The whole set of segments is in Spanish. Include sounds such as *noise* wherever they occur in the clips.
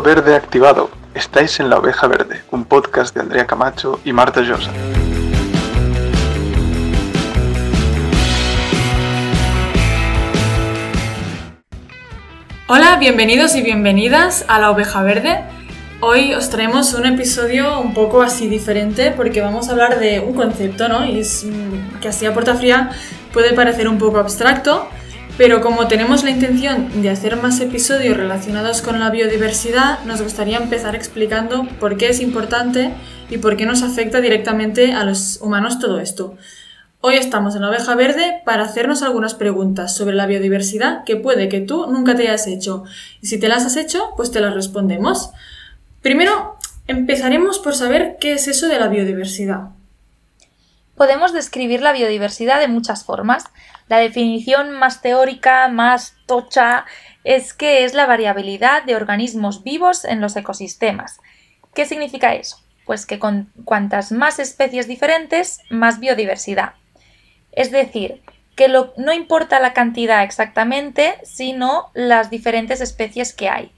Verde activado. Estáis en La Oveja Verde, un podcast de Andrea Camacho y Marta Llosa. Hola, bienvenidos y bienvenidas a La Oveja Verde. Hoy os traemos un episodio un poco así diferente porque vamos a hablar de un concepto, ¿no? Y es mm, que así a puerta fría puede parecer un poco abstracto, pero como tenemos la intención de hacer más episodios relacionados con la biodiversidad, nos gustaría empezar explicando por qué es importante y por qué nos afecta directamente a los humanos todo esto. Hoy estamos en la oveja verde para hacernos algunas preguntas sobre la biodiversidad que puede que tú nunca te hayas hecho. Y si te las has hecho, pues te las respondemos. Primero, empezaremos por saber qué es eso de la biodiversidad. Podemos describir la biodiversidad de muchas formas. La definición más teórica, más tocha, es que es la variabilidad de organismos vivos en los ecosistemas. ¿Qué significa eso? Pues que con cuantas más especies diferentes, más biodiversidad. Es decir, que no importa la cantidad exactamente, sino las diferentes especies que hay.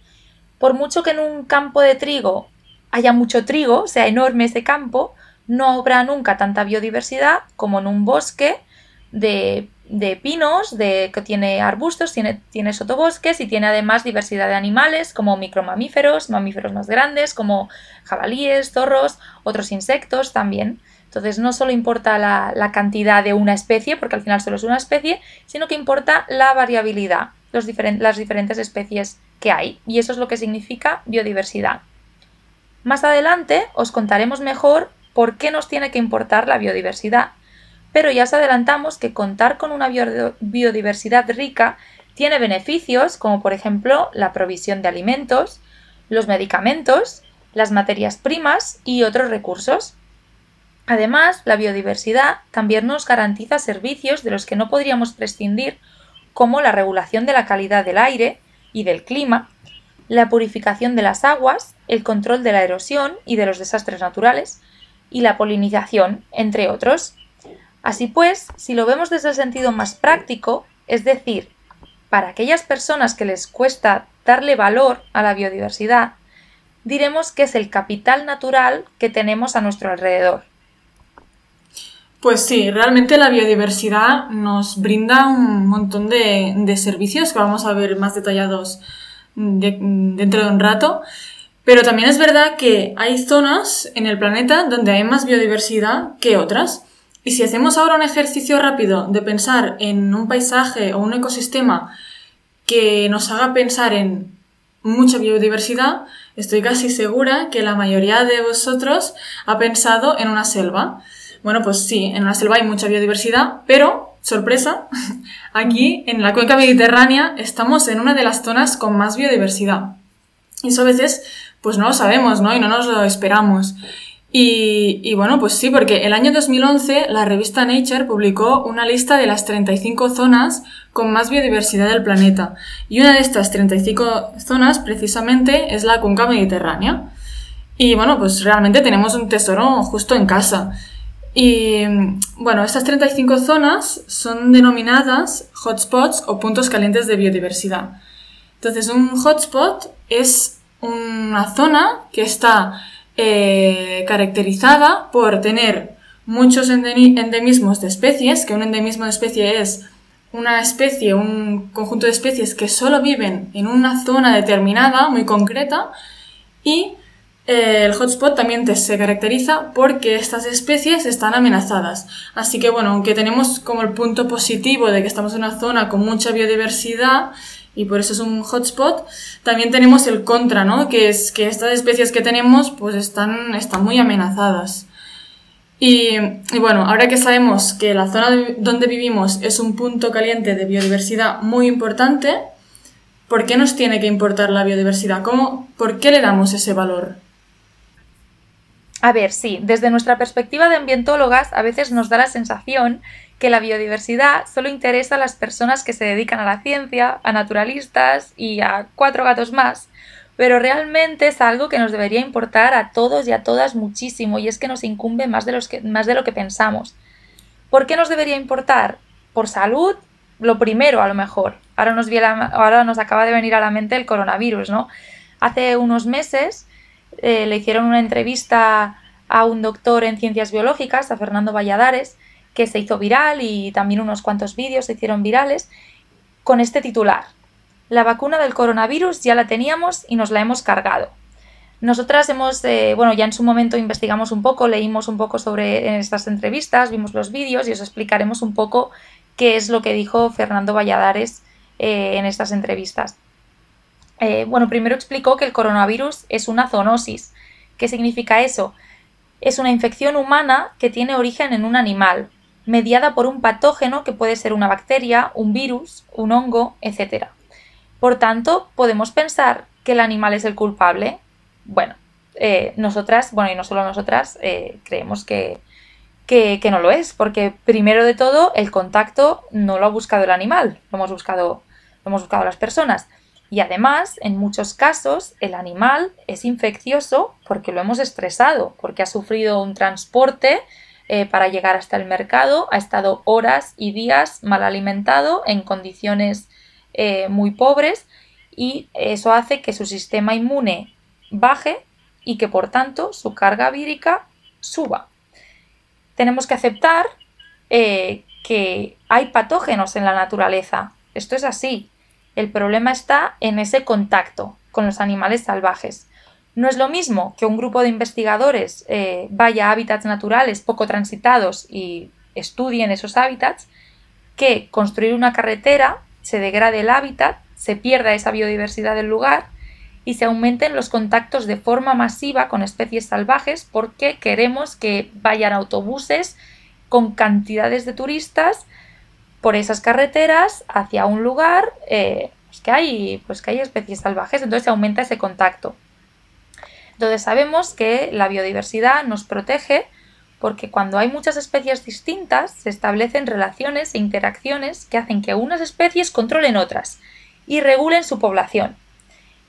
Por mucho que en un campo de trigo haya mucho trigo, sea enorme ese campo, no habrá nunca tanta biodiversidad como en un bosque de, pinos, de, que tiene arbustos, tiene, tiene sotobosques y tiene además diversidad de animales como micromamíferos, mamíferos más grandes como jabalíes, zorros, otros insectos también. Entonces no solo importa la, cantidad de una especie, porque al final solo es una especie, sino que importa la variabilidad, los las diferentes especies que hay. Y eso es lo que significa biodiversidad. Más adelante os contaremos mejor por qué nos tiene que importar la biodiversidad, pero ya os adelantamos que contar con una biodiversidad rica tiene beneficios como por ejemplo la provisión de alimentos, los medicamentos, las materias primas y otros recursos. Además, la biodiversidad también nos garantiza servicios de los que no podríamos prescindir, como la regulación de la calidad del aire y del clima, la purificación de las aguas, el control de la erosión y de los desastres naturales, y la polinización, entre otros. Así pues, si lo vemos desde el sentido más práctico, es decir, para aquellas personas que les cuesta darle valor a la biodiversidad, diremos que es el capital natural que tenemos a nuestro alrededor. Pues sí, realmente la biodiversidad nos brinda un montón de, servicios que vamos a ver más detallados dentro de un rato pero también es verdad que hay zonas en el planeta donde hay más biodiversidad que otras. Y si hacemos ahora un ejercicio rápido de pensar en un paisaje o un ecosistema que nos haga pensar en mucha biodiversidad, estoy casi segura que la mayoría de vosotros ha pensado en una selva. Bueno, pues sí, en una selva hay mucha biodiversidad, pero, sorpresa, *laughs* aquí en la cuenca mediterránea estamos en una de las zonas con más biodiversidad. Y eso a veces pues no lo sabemos, ¿no? Y no nos lo esperamos. Y, bueno, pues sí, porque el año 2011 la revista Nature publicó una lista de las 35 zonas con más biodiversidad del planeta. Y una de estas 35 zonas precisamente es la cuenca mediterránea. Y bueno, pues realmente tenemos un tesoro justo en casa. Y bueno, estas 35 zonas son denominadas hotspots o puntos calientes de biodiversidad. Entonces, un hotspot es una zona que está eh, caracterizada por tener muchos endemismos de especies, que un endemismo de especie es una especie, un conjunto de especies que solo viven en una zona determinada, muy concreta, y eh, el hotspot también se caracteriza porque estas especies están amenazadas. Así que bueno, aunque tenemos como el punto positivo de que estamos en una zona con mucha biodiversidad, y por eso es un hotspot. También tenemos el contra, ¿no? Que es que estas especies que tenemos pues están, están muy amenazadas. Y, bueno, ahora que sabemos que la zona donde vivimos es un punto caliente de biodiversidad muy importante, ¿por qué nos tiene que importar la biodiversidad? ¿Cómo, ¿Por qué le damos ese valor? A ver, sí, desde nuestra perspectiva de ambientólogas a veces nos da la sensación que la biodiversidad solo interesa a las personas que se dedican a la ciencia, a naturalistas y a cuatro gatos más, pero realmente es algo que nos debería importar a todos y a todas muchísimo y es que nos incumbe más de, lo que pensamos. ¿Por qué nos debería importar? ¿Por salud? Lo primero, a lo mejor. Ahora nos acaba de venir a la mente el coronavirus, ¿no? Hace unos meses eh, le hicieron una entrevista a un doctor en ciencias biológicas, a Fernando Valladares, que se hizo viral y también unos cuantos vídeos se hicieron virales, con este titular. La vacuna del coronavirus ya la teníamos y nos la hemos cargado. Nosotras hemos, eh, bueno, ya en su momento investigamos un poco, leímos un poco sobre estas entrevistas, vimos los vídeos y os explicaremos un poco qué es lo que dijo Fernando Valladares eh, en estas entrevistas. Eh, bueno, primero explicó que el coronavirus es una zoonosis. ¿Qué significa eso? Es una infección humana que tiene origen en un animal, mediada por un patógeno que puede ser una bacteria, un virus, un hongo, etc. Por tanto, podemos pensar que el animal es el culpable, bueno, eh, nosotras, bueno, y no solo nosotras, eh, creemos que, que, no lo es, porque primero de todo, el contacto no lo ha buscado el animal, lo hemos buscado, lo hemos buscado las personas. Y además, en muchos casos, el animal es infeccioso porque lo hemos estresado, porque ha sufrido un transporte eh, para llegar hasta el mercado, ha estado horas y días mal alimentado en condiciones muy pobres y eso hace que su sistema inmune baje y que por tanto su carga vírica suba. Tenemos que aceptar eh, que hay patógenos en la naturaleza. Esto es así. El problema está en ese contacto con los animales salvajes. No es lo mismo que un grupo de investigadores eh, vaya a hábitats naturales poco transitados y estudien esos hábitats, que construir una carretera se degrade el hábitat, se pierda esa biodiversidad del lugar y se aumenten los contactos de forma masiva con especies salvajes porque queremos que vayan autobuses con cantidades de turistas por esas carreteras hacia un lugar eh, pues que hay pues que hay especies salvajes entonces aumenta ese contacto entonces sabemos que la biodiversidad nos protege porque cuando hay muchas especies distintas se establecen relaciones e interacciones que hacen que unas especies controlen otras y regulen su población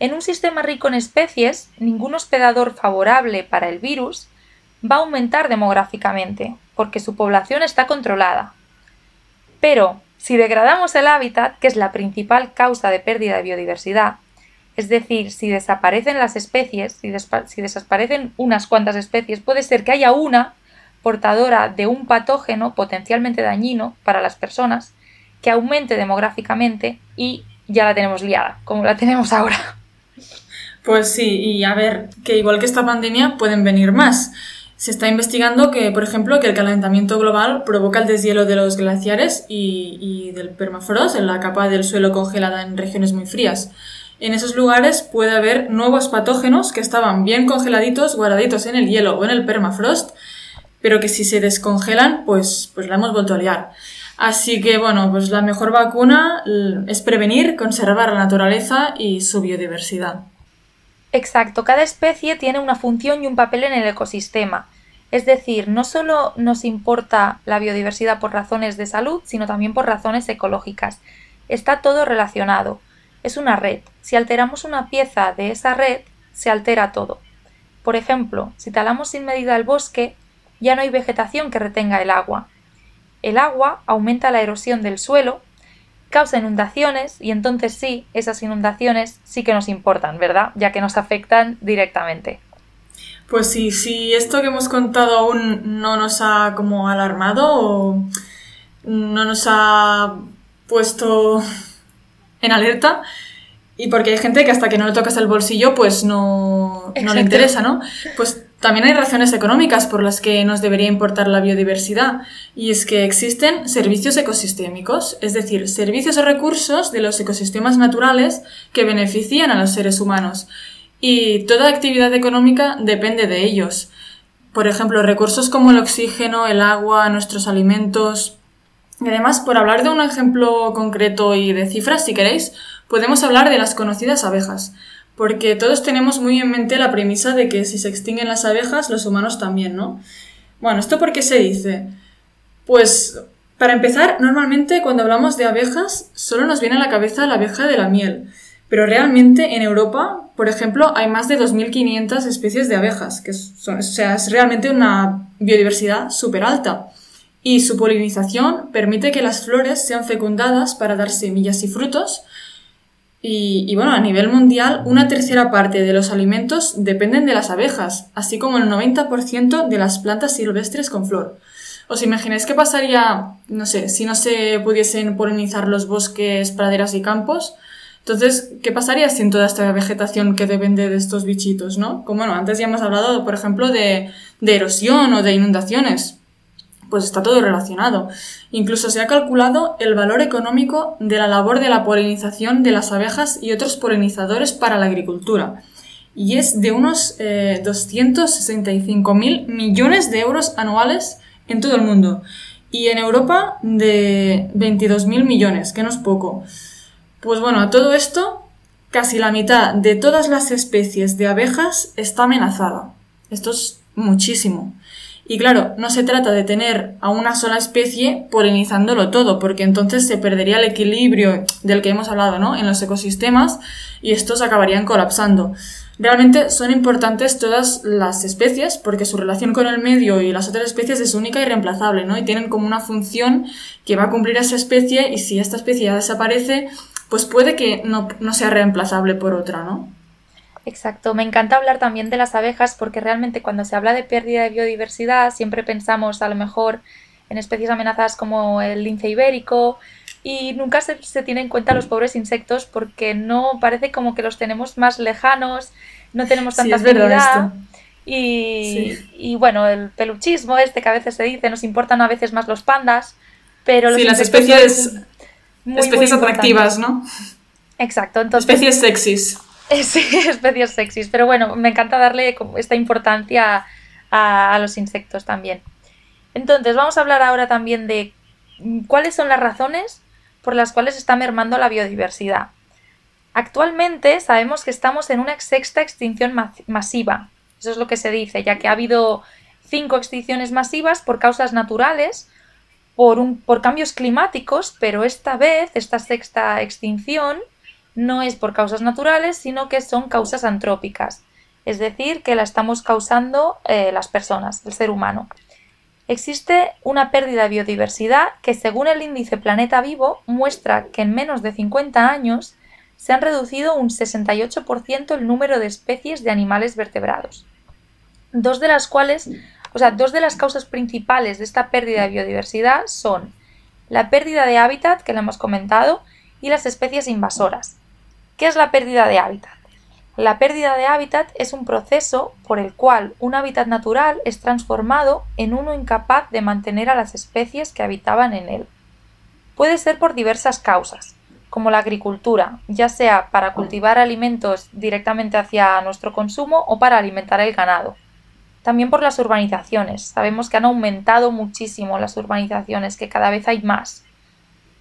en un sistema rico en especies, ningún hospedador favorable para el virus va a aumentar demográficamente, porque su población está controlada. Pero, si degradamos el hábitat, que es la principal causa de pérdida de biodiversidad, es decir, si desaparecen las especies, si, desaparecen unas cuantas especies, puede ser que haya una portadora de un patógeno potencialmente dañino para las personas que aumente demográficamente y ya la tenemos liada, como la *laughs* tenemos ahora. Pues sí, y a ver, que igual que esta pandemia pueden venir más. Se está investigando que, por ejemplo, que el calentamiento global provoca el deshielo de los glaciares y, del permafrost en la capa del suelo congelada en regiones muy frías. En esos lugares puede haber nuevos patógenos que estaban bien congeladitos, guardaditos en el hielo o en el permafrost, pero que si se descongelan, pues, pues la hemos vuelto a liar. Así que bueno, pues la mejor vacuna es prevenir, conservar la naturaleza y su biodiversidad. Exacto, cada especie tiene una función y un papel en el ecosistema. Es decir, no solo nos importa la biodiversidad por razones de salud, sino también por razones ecológicas. Está todo relacionado. Es una red. Si alteramos una pieza de esa red, se altera todo. Por ejemplo, si talamos sin medida el bosque, ya no hay vegetación que retenga el agua. El agua aumenta la erosión del suelo causa inundaciones y entonces sí, esas inundaciones sí que nos importan, ¿verdad? Ya que nos afectan directamente. Pues sí, si esto que hemos contado aún no nos ha como alarmado o no nos ha puesto en alerta, y porque hay gente que hasta que no le tocas el bolsillo, pues no, no le interesa, ¿no? Pues también hay razones económicas por las que nos debería importar la biodiversidad, y es que existen servicios ecosistémicos, es decir, servicios o recursos de los ecosistemas naturales que benefician a los seres humanos, y toda actividad económica depende de ellos. Por ejemplo, recursos como el oxígeno, el agua, nuestros alimentos. Y además, por hablar de un ejemplo concreto y de cifras, si queréis, podemos hablar de las conocidas abejas porque todos tenemos muy en mente la premisa de que si se extinguen las abejas, los humanos también, ¿no? Bueno, ¿esto por qué se dice? Pues, para empezar, normalmente cuando hablamos de abejas, solo nos viene a la cabeza la abeja de la miel. Pero realmente en Europa, por ejemplo, hay más de 2.500 especies de abejas, que son, o sea, es realmente una biodiversidad súper alta. Y su polinización permite que las flores sean fecundadas para dar semillas y frutos, Y, bueno, a nivel mundial, una tercera parte de los alimentos dependen de las abejas, así como el 90% de las plantas silvestres con flor. ¿Os imagináis qué pasaría, no sé, si no se pudiesen polinizar los bosques, praderas y campos? Entonces, ¿qué pasaría sin toda esta vegetación que depende de estos bichitos, no? Como bueno, antes ya hemos hablado, por ejemplo, de, de erosión o de inundaciones. Pues está todo relacionado. Incluso se ha calculado el valor económico de la labor de la polinización de las abejas y otros polinizadores para la agricultura. Y es de unos eh, 265.000 millones de euros anuales en todo el mundo. Y en Europa de 22.000 millones, que no es poco. Pues bueno, a todo esto, casi la mitad de todas las especies de abejas está amenazada. Esto es muchísimo. Y claro, no se trata de tener a una sola especie polinizándolo todo, porque entonces se perdería el equilibrio del que hemos hablado, ¿no? En los ecosistemas y estos acabarían colapsando. Realmente son importantes todas las especies porque su relación con el medio y las otras especies es única y reemplazable, ¿no? Y tienen como una función que va a cumplir esa especie y si esta especie ya desaparece, pues puede que no, no sea reemplazable por otra, ¿no? Exacto, me encanta hablar también de las abejas porque realmente cuando se habla de pérdida de biodiversidad siempre pensamos a lo mejor en especies amenazadas como el lince ibérico y nunca se, se tiene en cuenta los pobres insectos porque no parece como que los tenemos más lejanos, no tenemos tanta sí, afinidad. Y, sí. y, bueno, el peluchismo este que a veces se dice, nos importan a veces más los pandas, pero los sí, las especies, muy, especies muy atractivas, ¿no? Exacto, entonces... Especies sexys. Sí, *laughs* especies sexys, pero bueno, me encanta darle esta importancia a, a, los insectos también. Entonces, vamos a hablar ahora también de cuáles son las razones por las cuales está mermando la biodiversidad. Actualmente sabemos que estamos en una sexta extinción masiva, eso es lo que se dice, ya que ha habido cinco extinciones masivas por causas naturales, por, un, por cambios climáticos, pero esta vez, esta sexta extinción, no es por causas naturales, sino que son causas antrópicas, es decir, que la estamos causando eh, las personas, el ser humano. Existe una pérdida de biodiversidad que, según el índice Planeta Vivo, muestra que en menos de 50 años se han reducido un 68% el número de especies de animales vertebrados. Dos de las cuales, o sea, dos de las causas principales de esta pérdida de biodiversidad son la pérdida de hábitat, que lo hemos comentado, y las especies invasoras. ¿Qué es la pérdida de hábitat? La pérdida de hábitat es un proceso por el cual un hábitat natural es transformado en uno incapaz de mantener a las especies que habitaban en él. Puede ser por diversas causas, como la agricultura, ya sea para cultivar alimentos directamente hacia nuestro consumo o para alimentar el ganado. También por las urbanizaciones. Sabemos que han aumentado muchísimo las urbanizaciones, que cada vez hay más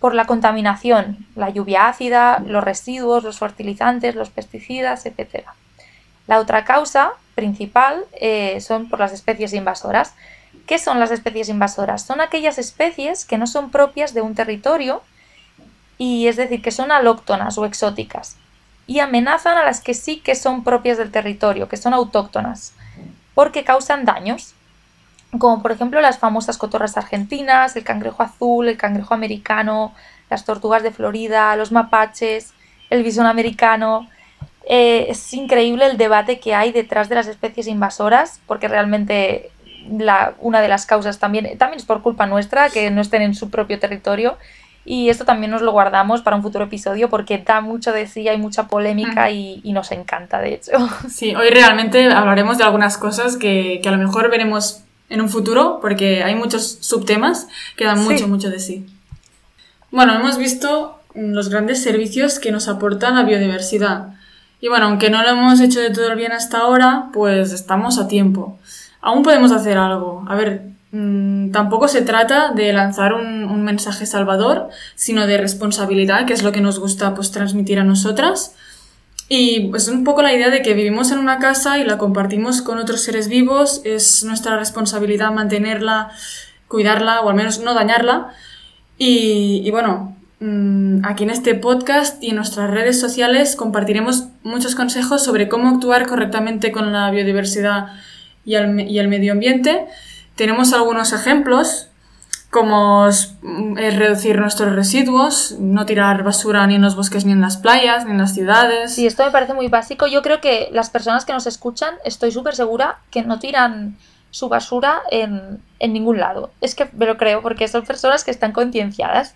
por la contaminación, la lluvia ácida, los residuos, los fertilizantes, los pesticidas, etc. La otra causa principal eh, son por las especies invasoras. ¿Qué son las especies invasoras? Son aquellas especies que no son propias de un territorio y es decir, que son alóctonas o exóticas y amenazan a las que sí que son propias del territorio, que son autóctonas, porque causan daños como por ejemplo las famosas cotorras argentinas, el cangrejo azul, el cangrejo americano, las tortugas de Florida, los mapaches, el bisón americano. Eh, es increíble el debate que hay detrás de las especies invasoras, porque realmente la, una de las causas también, también es por culpa nuestra, que no estén en su propio territorio. Y esto también nos lo guardamos para un futuro episodio porque da mucho de sí, hay mucha polémica y, y, nos encanta, de hecho. Sí, hoy realmente hablaremos de algunas cosas que, que a lo mejor veremos en un futuro, porque hay muchos subtemas que dan mucho, mucho de sí. Bueno, hemos visto los grandes servicios que nos aporta la biodiversidad. Y bueno, aunque no lo hemos hecho de todo el bien hasta ahora, pues estamos a tiempo. Aún podemos hacer algo. A ver, mmm, tampoco se trata de lanzar un, un, mensaje salvador, sino de responsabilidad, que es lo que nos gusta pues, transmitir a nosotras. Y pues un poco la idea de que vivimos en una casa y la compartimos con otros seres vivos, es nuestra responsabilidad mantenerla, cuidarla o al menos no dañarla. Y, y bueno, mmm, aquí en este podcast y en nuestras redes sociales compartiremos muchos consejos sobre cómo actuar correctamente con la biodiversidad y y el medio ambiente. Tenemos algunos ejemplos como mm, reducir nuestros residuos, no tirar basura ni en los bosques ni en las playas ni en las ciudades. Sí, esto me parece muy básico. Yo creo que las personas que nos escuchan, estoy súper segura que no tiran su basura en, en, ningún lado. Es que me lo creo, porque son personas que están concienciadas.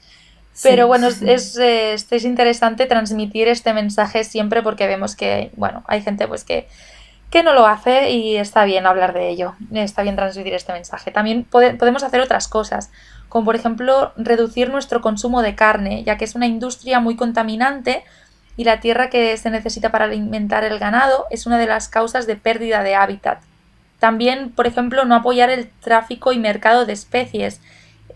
Pero bueno, es, es, es, interesante transmitir este mensaje siempre porque vemos que, bueno, hay gente pues que que no lo hace y está bien hablar de ello, está bien transmitir este mensaje. También podemos hacer otras cosas, como por ejemplo reducir nuestro consumo de carne, ya que es una industria muy contaminante y la tierra que se necesita para alimentar el ganado es una de las causas de pérdida de hábitat. También, por ejemplo, no apoyar el tráfico y mercado de especies,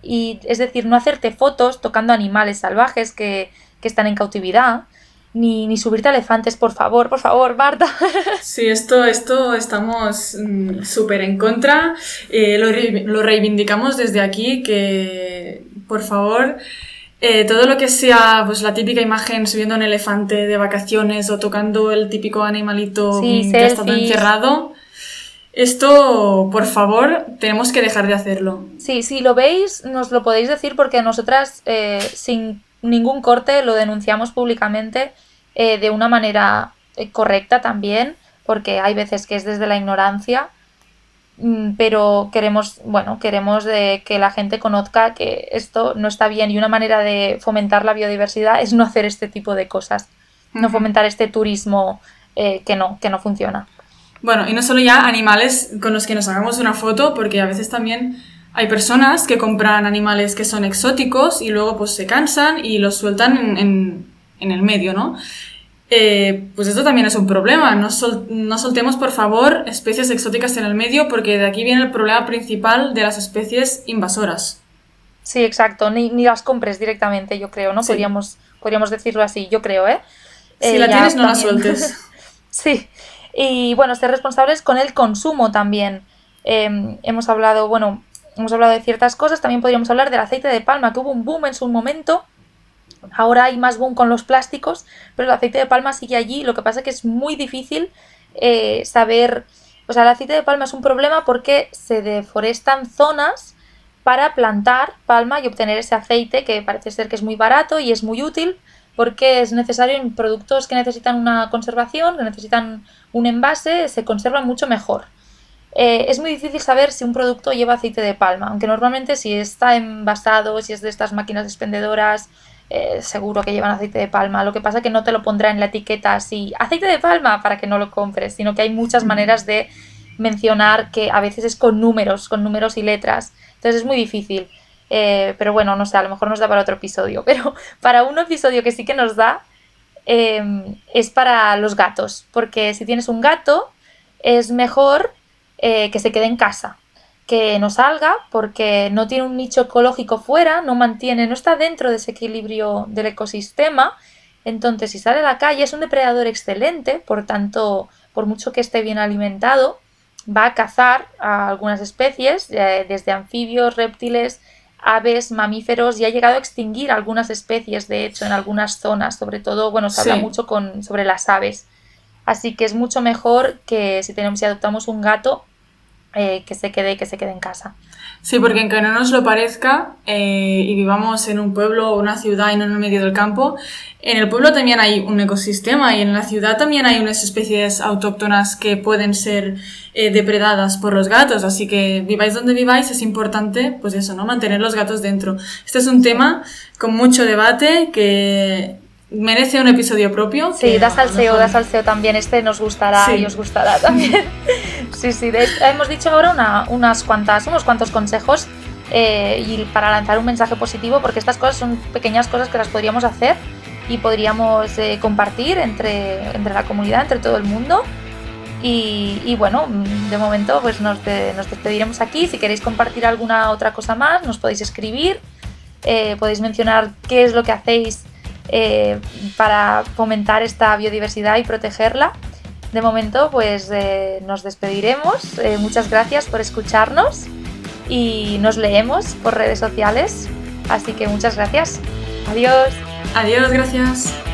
y es decir, no hacerte fotos tocando animales salvajes que, que están en cautividad, ni, ni subirte a elefantes, por favor, por favor, Marta. *laughs* Sí, esto, esto estamos mm, súper en contra. Eh, lo, reivindicamos desde aquí, que por favor, eh, todo lo que sea pues la típica imagen subiendo un elefante de vacaciones o tocando el típico animalito que ha estado encerrado. Esto, por favor, tenemos que dejar de hacerlo. Sí, si lo veis, nos lo podéis decir porque nosotras, eh, sin ningún corte, lo denunciamos públicamente eh, de una manera eh, correcta también, porque hay veces que es desde la ignorancia, mm, pero queremos, bueno, queremos de que la gente conozca que esto no está bien y una manera de fomentar la biodiversidad es no hacer este tipo de cosas, no fomentar este turismo eh, que no, que no funciona. Bueno, y no solo ya animales con los que nos hagamos una foto, porque a veces también hay personas que compran animales que son exóticos y luego pues se cansan y los sueltan en, en, el medio, ¿no? Eh, pues esto también es un problema. No, no, soltemos, por favor, especies exóticas en el medio porque de aquí viene el problema principal de las especies invasoras. Sí, exacto. Ni, ni las compres directamente, yo creo, ¿no? Podríamos, podríamos decirlo así, yo creo, ¿eh? Si la eh, tienes, no la sueltes. *laughs* sí. Y bueno, ser responsables con el consumo también. Em, hemos hablado, bueno, hemos hablado de ciertas cosas, también podríamos hablar del aceite de palma, que hubo un boom en su momento. Ahora hay más boom con los plásticos, pero el aceite de palma sigue allí. Lo que pasa es que es muy difícil eh, saber. O sea, el aceite de palma es un problema porque se deforestan zonas para plantar palma y obtener ese aceite que parece ser que es muy barato y es muy útil porque es necesario en productos que necesitan una conservación, que necesitan un envase, se conservan mucho mejor. Eh, es muy difícil saber si un producto lleva aceite de palma, aunque normalmente si está envasado, si es de estas máquinas expendedoras, eh, seguro que llevan aceite de palma. Lo que pasa es que no te lo pondrá en la etiqueta así, aceite de palma, para que no lo compres, sino que hay muchas maneras de mencionar que a veces es con números, con números y letras. Entonces es muy difícil. Eh, pero bueno, no sé, a lo mejor nos da para otro episodio. *laughs* Pero para un episodio que sí que nos da es para los gatos. Porque si tienes un gato, es mejor eh, que se quede en casa, que no salga porque no tiene un nicho ecológico fuera, no mantiene, no está dentro de ese equilibrio del ecosistema. Entonces, si sale a la calle es un depredador excelente, por tanto, por mucho que esté bien alimentado, va a cazar a algunas especies, eh, desde anfibios, reptiles, aves, mamíferos, y ha llegado a extinguir algunas especies, de hecho, en algunas zonas, sobre todo, bueno, se habla mucho con, sobre las aves. Así que es mucho mejor que si, tenemos, si adoptamos un gato, eh, que se quede que se quede en casa. Sí, porque aunque no nos lo parezca eh, y vivamos en un pueblo o una ciudad y no en el medio del campo, en el pueblo también hay un ecosistema y en la ciudad también hay unas especies autóctonas que pueden ser eh, depredadas por los gatos. Así que viváis donde viváis, es importante, pues eso, ¿no? Mantener los gatos dentro. Este es un tema con mucho debate que merece un episodio propio. Sí, da salseo, da salseo también. Este nos gustará y os gustará también. *laughs* sí, sí. hemos dicho ahora unas cuantas, unos cuantos consejos eh, y para lanzar un mensaje positivo, porque estas cosas son pequeñas cosas que las podríamos hacer y podríamos eh, compartir entre, entre la comunidad, entre todo el mundo. Y, bueno, de momento pues nos, nos, despediremos aquí. Si queréis compartir alguna otra cosa más, nos podéis escribir. Eh, podéis mencionar qué es lo que hacéis eh, para fomentar esta biodiversidad y protegerla. De momento, pues eh, nos despediremos. Eh, muchas gracias por escucharnos y nos leemos por redes sociales. Así que muchas gracias. Adiós. Adiós, gracias.